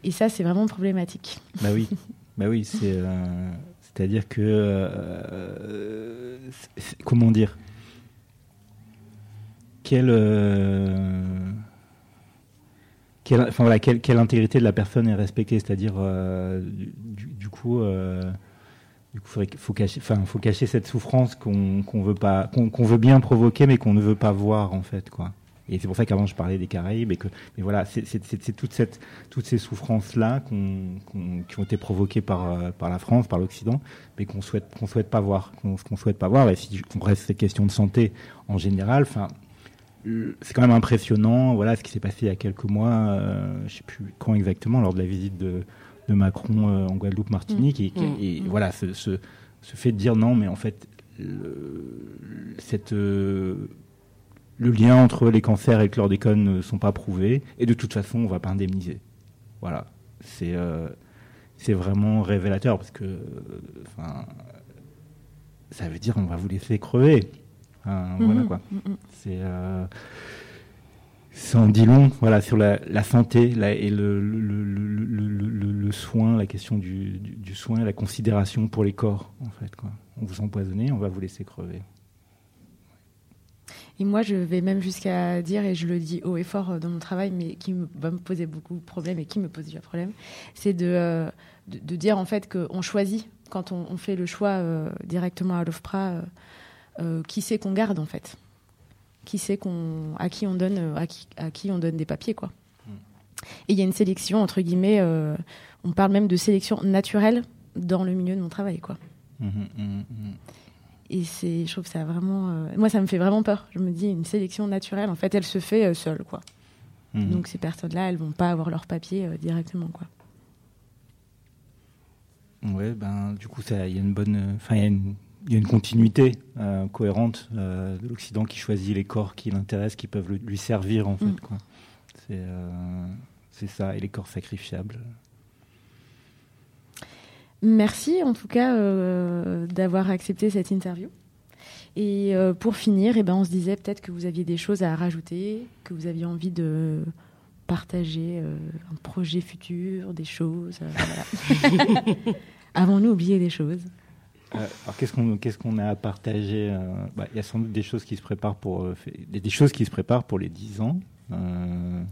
Et ça c'est vraiment problématique. Bah oui, bah oui, c'est euh, c'est-à-dire que euh, comment dire? Quelle euh, quelle, enfin, voilà, quelle, quelle intégrité de la personne est respectée, c'est-à-dire du, coup du coup faut cacher enfin faut cacher cette souffrance qu'on qu'on veut pas qu'on qu'on veut bien provoquer mais qu'on ne veut pas voir en fait quoi. Et c'est pour ça qu'avant je parlais des Caraïbes et que mais voilà c'est toute cette toutes ces souffrances là qu'on qu'on- qui ont été provoquées par euh, par la France par l'Occident mais qu'on souhaite qu'on souhaite pas voir qu'on souhaite pas voir et si on reste ces questions de santé en général enfin euh, c'est quand même impressionnant voilà ce qui s'est passé il y a quelques mois euh, je sais plus quand exactement lors de la visite de de Macron euh, en Guadeloupe Martinique et, Mm. et Mm. voilà ce, ce ce fait de dire non mais en fait le, cette euh, le lien entre les cancers et le chlordécone ne sont pas prouvés et de toute façon on va pas indemniser. Voilà, c'est euh, vraiment révélateur parce que euh, ça veut dire on va vous laisser crever. Enfin, Voilà quoi. mhm. C'est euh, ça en dit long, voilà, sur la, la santé la- et le, le, le, le, le- le- le soin, la question du, du, du soin, la considération pour les corps, en fait. Quoi. On vous empoisonnez, on va vous laisser crever. Et moi, je vais même jusqu'à dire, et je le dis haut et fort euh, dans mon travail, mais qui me- va me poser beaucoup de problèmes et qui me pose déjà problème, c'est de, euh, de, de dire en fait qu'on choisit, quand on, on fait le choix euh, directement à l'OFPRA, euh, euh, qui c'est qu'on garde en fait. Qui c'est qu'on, à qui on donne, à qui, à qui on donne des papiers quoi. Et il y a une sélection entre guillemets, on parle même de sélection naturelle dans le milieu de mon travail quoi. Mhm, mhm, mhm. Et c'est, je trouve ça vraiment, euh, moi ça me fait vraiment peur. Je me dis une sélection naturelle, en fait, elle se fait euh, seule, quoi. Mhm. Donc ces personnes-là, elles vont pas avoir leur papier euh, directement, quoi. Ouais, ben, du coup, ça- il y a une bonne, enfin, il y a une, il y a une continuité cohérente de l'Occident qui choisit les corps qui l'intéressent, qui peuvent le- lui servir en fait. Quoi. C'est, euh, c'est ça, et les corps sacrifiables. Merci en tout cas euh, d'avoir accepté cette interview. Et euh, pour finir, eh ben, on se disait peut-être que vous aviez des choses à rajouter, que vous aviez envie de partager euh, un projet futur, des choses. voilà. Avons-nous oublié des choses? Alors qu'est-ce qu'on qu'est-ce qu'on a à partager bah, Il y a sans doute des choses qui se préparent pour des, choses qui se préparent pour les 10 ans. Il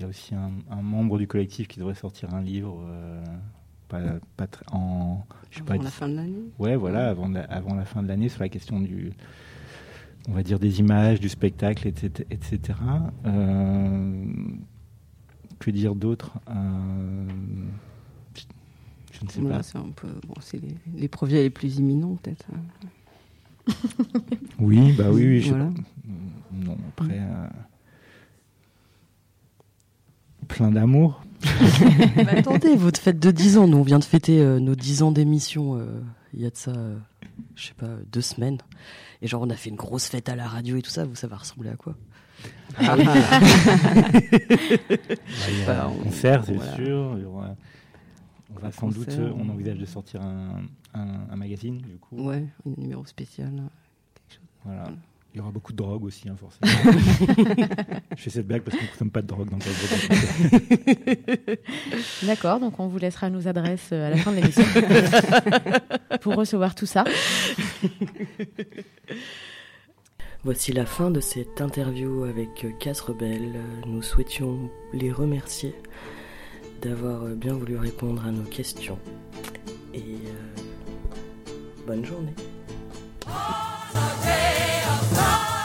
y a aussi un, un membre du collectif qui devrait sortir un livre. Pas, pas en je sais Avant pas, la fin de l'année Ouais, voilà, avant la, avant la fin de l'année sur la question du on va dire des images, du spectacle, etc. etc. Euh, que dire d'autre Euh, je, ne sais Voilà, pas. c'est. Bon, c'est les, les projets les plus imminents, peut-être. hein. Oui, bah oui, oui. je sais Voilà. pas. Non, après. euh, plein d'amour. Mais attendez, votre fête de 10 ans, nous on vient de fêter euh, nos 10 ans d'émission euh, il y a de ça, euh, je sais pas, deux semaines. Et genre on a fait une grosse fête à la radio et tout ça, vous ça va ressembler à quoi? Ah oui. Je sais Il y a pas, un on- concert, c'est voilà. sûr. aura- on va sans doute, concert, euh, on envisage de sortir un, un- un magazine, du coup. Ouais, un numéro spécial. Voilà. Il y aura beaucoup de drogue aussi, hein, forcément. Je fais cette blague parce qu'on ne consomme pas de drogue dans le cadre D'accord, donc on vous laissera nos adresses euh, à la fin de l'émission pour recevoir tout ça. Voici la fin de cette interview avec Casse Rebelle. Nous souhaitions les remercier d'avoir bien voulu répondre à nos questions. Et euh, bonne journée. Oh.